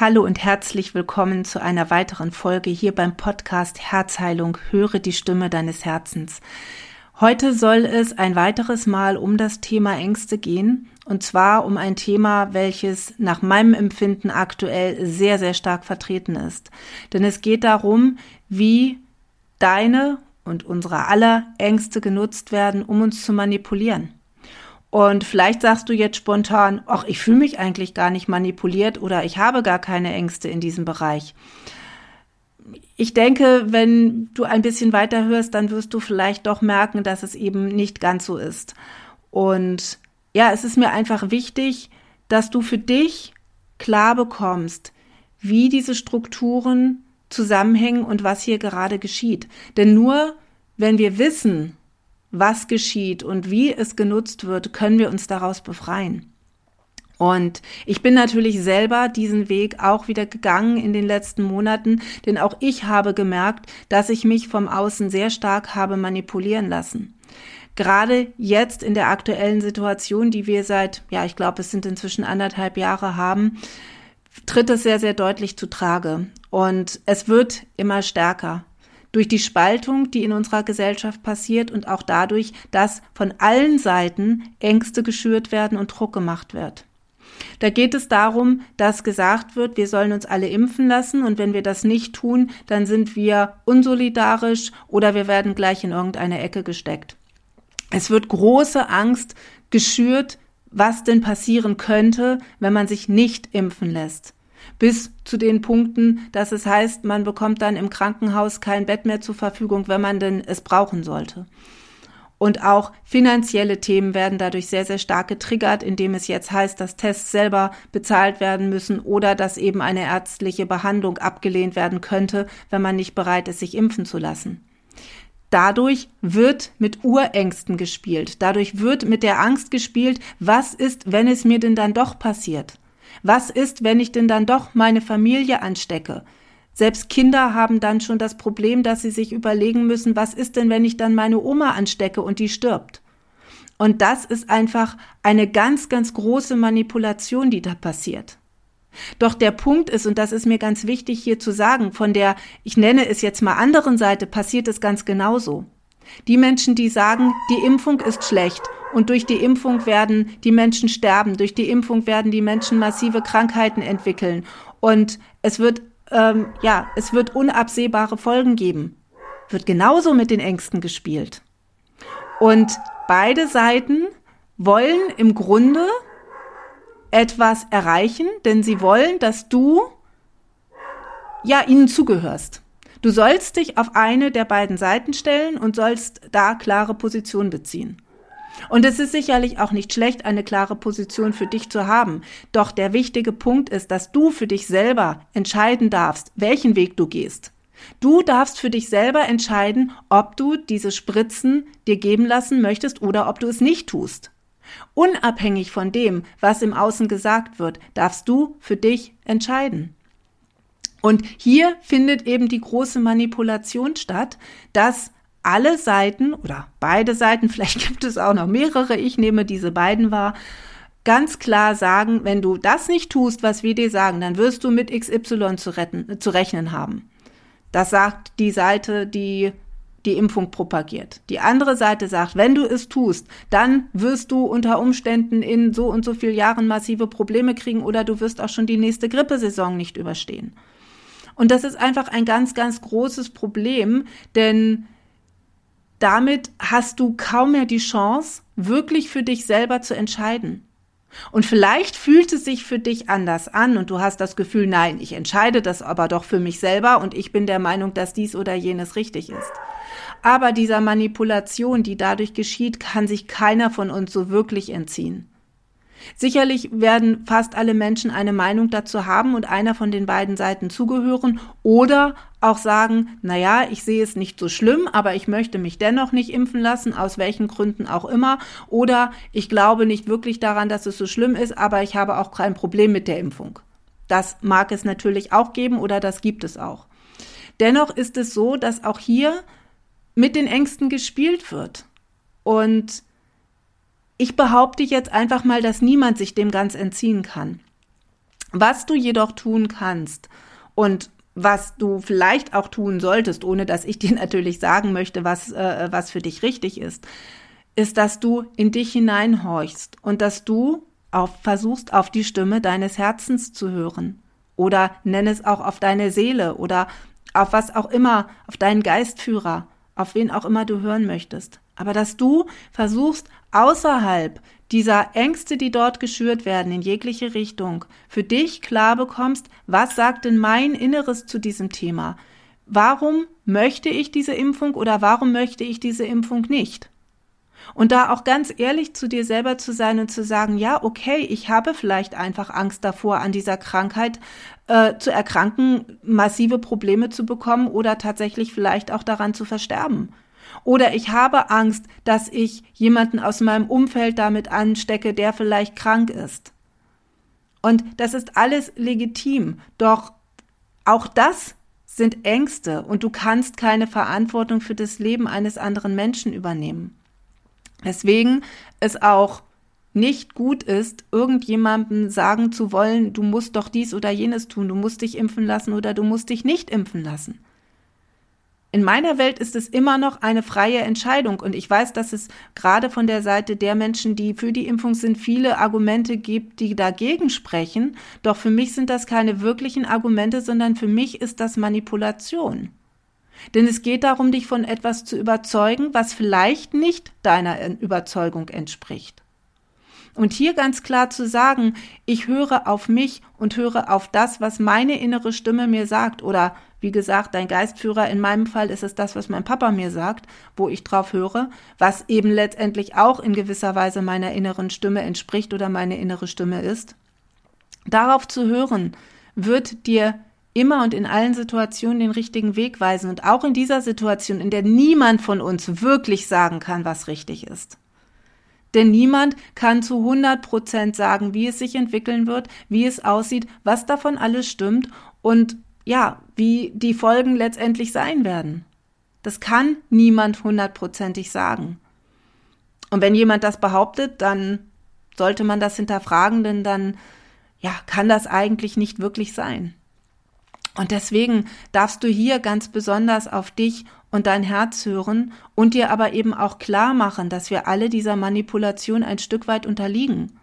Hallo und herzlich willkommen zu einer weiteren Folge hier beim Podcast Herzheilung. Höre die Stimme deines Herzens. Heute soll es ein weiteres Mal um das Thema Ängste gehen. Und zwar um ein Thema, welches nach meinem Empfinden aktuell sehr, sehr stark vertreten ist. Denn es geht darum, wie deine und unsere aller Ängste genutzt werden, um uns zu manipulieren. Und vielleicht sagst du jetzt spontan, ach, ich fühle mich eigentlich gar nicht manipuliert oder ich habe gar keine Ängste in diesem Bereich. Ich denke, wenn du ein bisschen weiter hörst, dann wirst du vielleicht doch merken, dass es eben nicht ganz so ist. Und ja, es ist mir einfach wichtig, dass du für dich klar bekommst, wie diese Strukturen zusammenhängen und was hier gerade geschieht. Denn nur wenn wir wissen, was geschieht und wie es genutzt wird, können wir uns daraus befreien. Und ich bin natürlich selber diesen Weg auch wieder gegangen in den letzten Monaten, denn auch ich habe gemerkt, dass ich mich vom Außen sehr stark habe manipulieren lassen. Gerade jetzt in der aktuellen Situation, die wir seit, ja, ich glaube, es sind inzwischen anderthalb Jahre haben, tritt es sehr, sehr deutlich zu Trage. Und es wird immer stärker durch die Spaltung, die in unserer Gesellschaft passiert und auch dadurch, dass von allen Seiten Ängste geschürt werden und Druck gemacht wird. Da geht es darum, dass gesagt wird, wir sollen uns alle impfen lassen und wenn wir das nicht tun, dann sind wir unsolidarisch oder wir werden gleich in irgendeine Ecke gesteckt. Es wird große Angst geschürt, was denn passieren könnte, wenn man sich nicht impfen lässt bis zu den Punkten, dass es heißt, man bekommt dann im Krankenhaus kein Bett mehr zur Verfügung, wenn man denn es brauchen sollte. Und auch finanzielle Themen werden dadurch sehr, sehr stark getriggert, indem es jetzt heißt, dass Tests selber bezahlt werden müssen oder dass eben eine ärztliche Behandlung abgelehnt werden könnte, wenn man nicht bereit ist, sich impfen zu lassen. Dadurch wird mit Urängsten gespielt. Dadurch wird mit der Angst gespielt, was ist, wenn es mir denn dann doch passiert? Was ist, wenn ich denn dann doch meine Familie anstecke? Selbst Kinder haben dann schon das Problem, dass sie sich überlegen müssen, was ist denn, wenn ich dann meine Oma anstecke und die stirbt? Und das ist einfach eine ganz, ganz große Manipulation, die da passiert. Doch der Punkt ist, und das ist mir ganz wichtig hier zu sagen, von der, ich nenne es jetzt mal anderen Seite, passiert es ganz genauso. Die Menschen, die sagen, die Impfung ist schlecht und durch die Impfung werden die Menschen sterben, durch die Impfung werden die Menschen massive Krankheiten entwickeln und es wird, ähm, ja, es wird unabsehbare Folgen geben. Wird genauso mit den Ängsten gespielt. Und beide Seiten wollen im Grunde etwas erreichen, denn sie wollen, dass du ja ihnen zugehörst. Du sollst dich auf eine der beiden Seiten stellen und sollst da klare Position beziehen. Und es ist sicherlich auch nicht schlecht, eine klare Position für dich zu haben. Doch der wichtige Punkt ist, dass du für dich selber entscheiden darfst, welchen Weg du gehst. Du darfst für dich selber entscheiden, ob du diese Spritzen dir geben lassen möchtest oder ob du es nicht tust. Unabhängig von dem, was im Außen gesagt wird, darfst du für dich entscheiden. Und hier findet eben die große Manipulation statt, dass alle Seiten oder beide Seiten, vielleicht gibt es auch noch mehrere, ich nehme diese beiden wahr, ganz klar sagen, wenn du das nicht tust, was wir dir sagen, dann wirst du mit XY zu, retten, zu rechnen haben. Das sagt die Seite, die die Impfung propagiert. Die andere Seite sagt, wenn du es tust, dann wirst du unter Umständen in so und so vielen Jahren massive Probleme kriegen oder du wirst auch schon die nächste Grippesaison nicht überstehen. Und das ist einfach ein ganz, ganz großes Problem, denn damit hast du kaum mehr die Chance, wirklich für dich selber zu entscheiden. Und vielleicht fühlt es sich für dich anders an und du hast das Gefühl, nein, ich entscheide das aber doch für mich selber und ich bin der Meinung, dass dies oder jenes richtig ist. Aber dieser Manipulation, die dadurch geschieht, kann sich keiner von uns so wirklich entziehen. Sicherlich werden fast alle Menschen eine Meinung dazu haben und einer von den beiden Seiten zugehören oder auch sagen, na ja, ich sehe es nicht so schlimm, aber ich möchte mich dennoch nicht impfen lassen, aus welchen Gründen auch immer, oder ich glaube nicht wirklich daran, dass es so schlimm ist, aber ich habe auch kein Problem mit der Impfung. Das mag es natürlich auch geben oder das gibt es auch. Dennoch ist es so, dass auch hier mit den Ängsten gespielt wird. Und ich behaupte jetzt einfach mal, dass niemand sich dem ganz entziehen kann. Was du jedoch tun kannst und was du vielleicht auch tun solltest, ohne dass ich dir natürlich sagen möchte, was, äh, was für dich richtig ist, ist, dass du in dich hineinhorchst und dass du auf, versuchst, auf die Stimme deines Herzens zu hören. Oder nenn es auch auf deine Seele oder auf was auch immer, auf deinen Geistführer, auf wen auch immer du hören möchtest. Aber dass du versuchst, außerhalb dieser Ängste, die dort geschürt werden, in jegliche Richtung, für dich klar bekommst, was sagt denn mein Inneres zu diesem Thema? Warum möchte ich diese Impfung oder warum möchte ich diese Impfung nicht? Und da auch ganz ehrlich zu dir selber zu sein und zu sagen, ja, okay, ich habe vielleicht einfach Angst davor, an dieser Krankheit äh, zu erkranken, massive Probleme zu bekommen oder tatsächlich vielleicht auch daran zu versterben. Oder ich habe Angst, dass ich jemanden aus meinem Umfeld damit anstecke, der vielleicht krank ist. Und das ist alles legitim. Doch auch das sind Ängste und du kannst keine Verantwortung für das Leben eines anderen Menschen übernehmen. Deswegen es auch nicht gut ist, irgendjemandem sagen zu wollen, du musst doch dies oder jenes tun, du musst dich impfen lassen oder du musst dich nicht impfen lassen. In meiner Welt ist es immer noch eine freie Entscheidung und ich weiß, dass es gerade von der Seite der Menschen, die für die Impfung sind, viele Argumente gibt, die dagegen sprechen. Doch für mich sind das keine wirklichen Argumente, sondern für mich ist das Manipulation. Denn es geht darum, dich von etwas zu überzeugen, was vielleicht nicht deiner Überzeugung entspricht. Und hier ganz klar zu sagen, ich höre auf mich und höre auf das, was meine innere Stimme mir sagt. Oder wie gesagt, dein Geistführer, in meinem Fall ist es das, was mein Papa mir sagt, wo ich drauf höre, was eben letztendlich auch in gewisser Weise meiner inneren Stimme entspricht oder meine innere Stimme ist. Darauf zu hören, wird dir immer und in allen Situationen den richtigen Weg weisen und auch in dieser Situation, in der niemand von uns wirklich sagen kann, was richtig ist. Denn niemand kann zu 100 Prozent sagen, wie es sich entwickeln wird, wie es aussieht, was davon alles stimmt und ja, wie die Folgen letztendlich sein werden. Das kann niemand hundertprozentig sagen. Und wenn jemand das behauptet, dann sollte man das hinterfragen, denn dann ja, kann das eigentlich nicht wirklich sein. Und deswegen darfst du hier ganz besonders auf dich und dein Herz hören und dir aber eben auch klar machen, dass wir alle dieser Manipulation ein Stück weit unterliegen.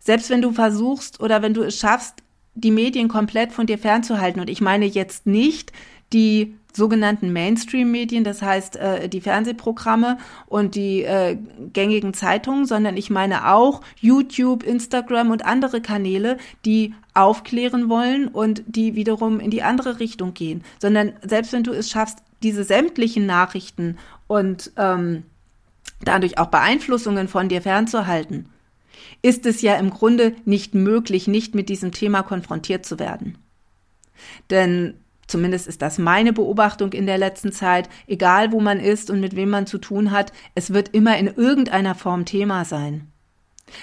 Selbst wenn du versuchst oder wenn du es schaffst, die Medien komplett von dir fernzuhalten, und ich meine jetzt nicht die sogenannten Mainstream-Medien, das heißt äh, die Fernsehprogramme und die äh, gängigen Zeitungen, sondern ich meine auch YouTube, Instagram und andere Kanäle, die aufklären wollen und die wiederum in die andere Richtung gehen. Sondern selbst wenn du es schaffst, diese sämtlichen Nachrichten und ähm, dadurch auch Beeinflussungen von dir fernzuhalten, ist es ja im Grunde nicht möglich, nicht mit diesem Thema konfrontiert zu werden. Denn zumindest ist das meine Beobachtung in der letzten Zeit, egal wo man ist und mit wem man zu tun hat, es wird immer in irgendeiner Form Thema sein.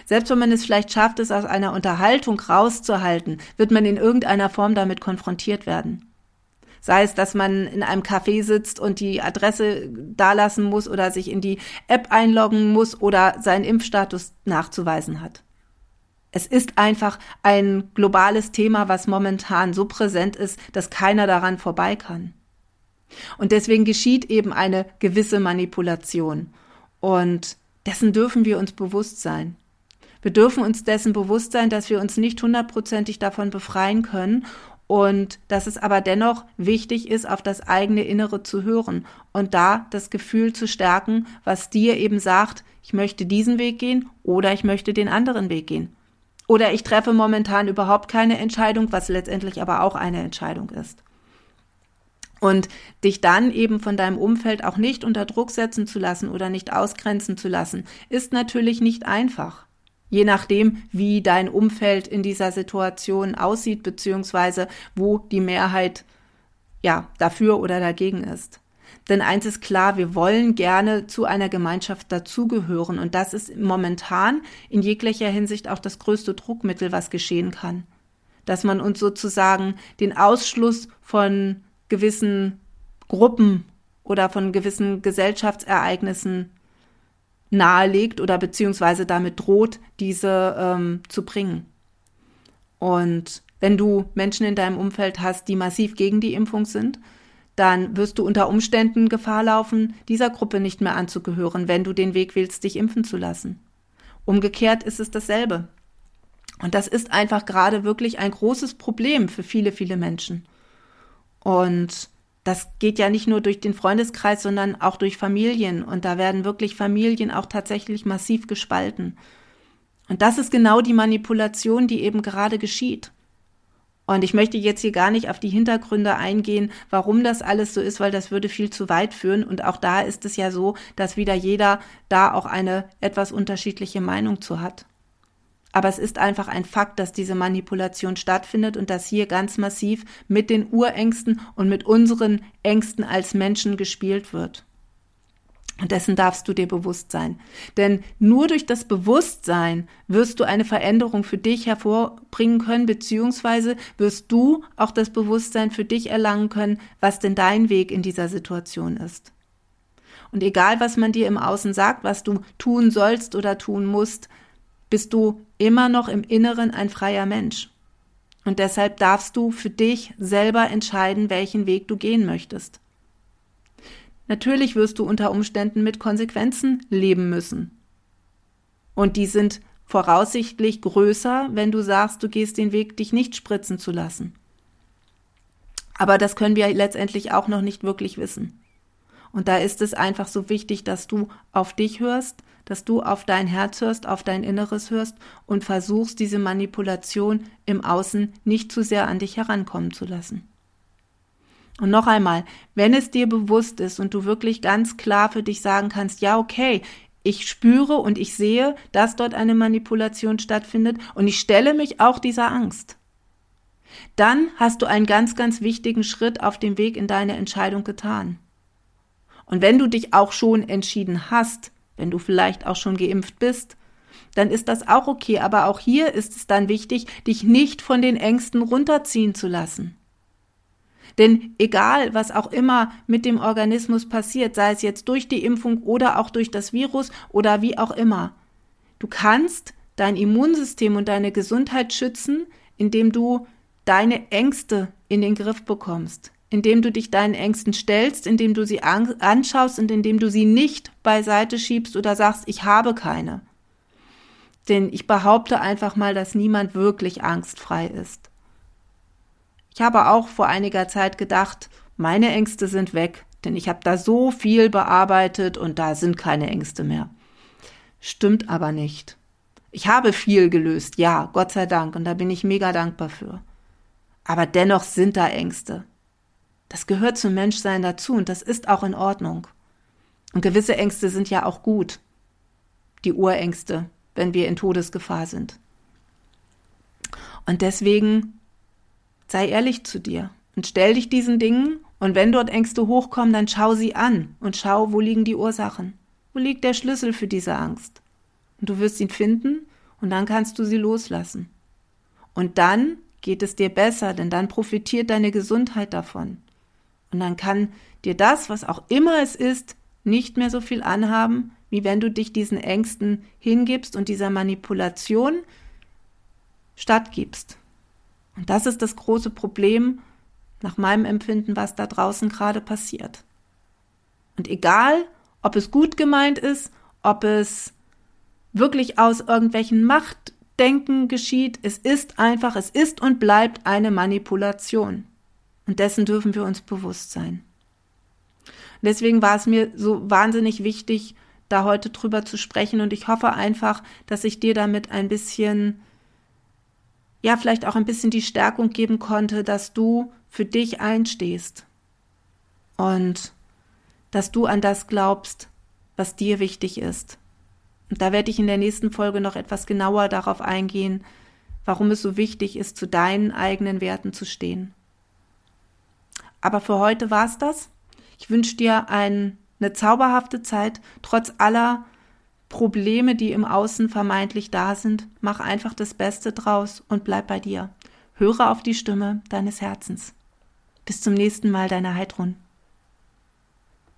Selbst wenn man es vielleicht schafft, es aus einer Unterhaltung rauszuhalten, wird man in irgendeiner Form damit konfrontiert werden. Sei es, dass man in einem Café sitzt und die Adresse dalassen muss oder sich in die App einloggen muss oder seinen Impfstatus nachzuweisen hat. Es ist einfach ein globales Thema, was momentan so präsent ist, dass keiner daran vorbei kann. Und deswegen geschieht eben eine gewisse Manipulation. Und dessen dürfen wir uns bewusst sein. Wir dürfen uns dessen bewusst sein, dass wir uns nicht hundertprozentig davon befreien können und dass es aber dennoch wichtig ist, auf das eigene Innere zu hören und da das Gefühl zu stärken, was dir eben sagt, ich möchte diesen Weg gehen oder ich möchte den anderen Weg gehen. Oder ich treffe momentan überhaupt keine Entscheidung, was letztendlich aber auch eine Entscheidung ist. Und dich dann eben von deinem Umfeld auch nicht unter Druck setzen zu lassen oder nicht ausgrenzen zu lassen, ist natürlich nicht einfach je nachdem, wie dein Umfeld in dieser Situation aussieht, beziehungsweise wo die Mehrheit ja dafür oder dagegen ist. Denn eins ist klar, wir wollen gerne zu einer Gemeinschaft dazugehören und das ist momentan in jeglicher Hinsicht auch das größte Druckmittel, was geschehen kann. Dass man uns sozusagen den Ausschluss von gewissen Gruppen oder von gewissen Gesellschaftsereignissen nahelegt oder beziehungsweise damit droht, diese ähm, zu bringen. Und wenn du Menschen in deinem Umfeld hast, die massiv gegen die Impfung sind, dann wirst du unter Umständen Gefahr laufen, dieser Gruppe nicht mehr anzugehören, wenn du den Weg wählst, dich impfen zu lassen. Umgekehrt ist es dasselbe. Und das ist einfach gerade wirklich ein großes Problem für viele, viele Menschen. Und das geht ja nicht nur durch den Freundeskreis, sondern auch durch Familien. Und da werden wirklich Familien auch tatsächlich massiv gespalten. Und das ist genau die Manipulation, die eben gerade geschieht. Und ich möchte jetzt hier gar nicht auf die Hintergründe eingehen, warum das alles so ist, weil das würde viel zu weit führen. Und auch da ist es ja so, dass wieder jeder da auch eine etwas unterschiedliche Meinung zu hat. Aber es ist einfach ein Fakt, dass diese Manipulation stattfindet und dass hier ganz massiv mit den Urängsten und mit unseren Ängsten als Menschen gespielt wird. Und dessen darfst du dir bewusst sein. Denn nur durch das Bewusstsein wirst du eine Veränderung für dich hervorbringen können, beziehungsweise wirst du auch das Bewusstsein für dich erlangen können, was denn dein Weg in dieser Situation ist. Und egal, was man dir im Außen sagt, was du tun sollst oder tun musst, bist du immer noch im Inneren ein freier Mensch. Und deshalb darfst du für dich selber entscheiden, welchen Weg du gehen möchtest. Natürlich wirst du unter Umständen mit Konsequenzen leben müssen. Und die sind voraussichtlich größer, wenn du sagst, du gehst den Weg, dich nicht spritzen zu lassen. Aber das können wir letztendlich auch noch nicht wirklich wissen. Und da ist es einfach so wichtig, dass du auf dich hörst, dass du auf dein Herz hörst, auf dein Inneres hörst und versuchst, diese Manipulation im Außen nicht zu sehr an dich herankommen zu lassen. Und noch einmal, wenn es dir bewusst ist und du wirklich ganz klar für dich sagen kannst, ja, okay, ich spüre und ich sehe, dass dort eine Manipulation stattfindet und ich stelle mich auch dieser Angst. Dann hast du einen ganz, ganz wichtigen Schritt auf dem Weg in deine Entscheidung getan. Und wenn du dich auch schon entschieden hast, wenn du vielleicht auch schon geimpft bist, dann ist das auch okay. Aber auch hier ist es dann wichtig, dich nicht von den Ängsten runterziehen zu lassen. Denn egal, was auch immer mit dem Organismus passiert, sei es jetzt durch die Impfung oder auch durch das Virus oder wie auch immer, du kannst dein Immunsystem und deine Gesundheit schützen, indem du deine Ängste in den Griff bekommst, indem du dich deinen Ängsten stellst, indem du sie anschaust und indem du sie nicht beiseite schiebst oder sagst, ich habe keine. Denn ich behaupte einfach mal, dass niemand wirklich angstfrei ist. Ich habe auch vor einiger Zeit gedacht, meine Ängste sind weg, denn ich habe da so viel bearbeitet und da sind keine Ängste mehr. Stimmt aber nicht. Ich habe viel gelöst, ja, Gott sei Dank, und da bin ich mega dankbar für. Aber dennoch sind da Ängste. Das gehört zum Menschsein dazu und das ist auch in Ordnung. Und gewisse Ängste sind ja auch gut. Die Urängste, wenn wir in Todesgefahr sind. Und deswegen Sei ehrlich zu dir und stell dich diesen Dingen und wenn dort Ängste hochkommen, dann schau sie an und schau, wo liegen die Ursachen. Wo liegt der Schlüssel für diese Angst? Und du wirst ihn finden und dann kannst du sie loslassen. Und dann geht es dir besser, denn dann profitiert deine Gesundheit davon. Und dann kann dir das, was auch immer es ist, nicht mehr so viel anhaben, wie wenn du dich diesen Ängsten hingibst und dieser Manipulation stattgibst. Und das ist das große Problem, nach meinem Empfinden, was da draußen gerade passiert. Und egal, ob es gut gemeint ist, ob es wirklich aus irgendwelchen Machtdenken geschieht, es ist einfach, es ist und bleibt eine Manipulation. Und dessen dürfen wir uns bewusst sein. Deswegen war es mir so wahnsinnig wichtig, da heute drüber zu sprechen. Und ich hoffe einfach, dass ich dir damit ein bisschen ja vielleicht auch ein bisschen die Stärkung geben konnte, dass du für dich einstehst und dass du an das glaubst, was dir wichtig ist. Und da werde ich in der nächsten Folge noch etwas genauer darauf eingehen, warum es so wichtig ist, zu deinen eigenen Werten zu stehen. Aber für heute war's das. Ich wünsche dir ein, eine zauberhafte Zeit, trotz aller Probleme, die im Außen vermeintlich da sind, mach einfach das Beste draus und bleib bei dir. Höre auf die Stimme deines Herzens. Bis zum nächsten Mal, deine Heidrun.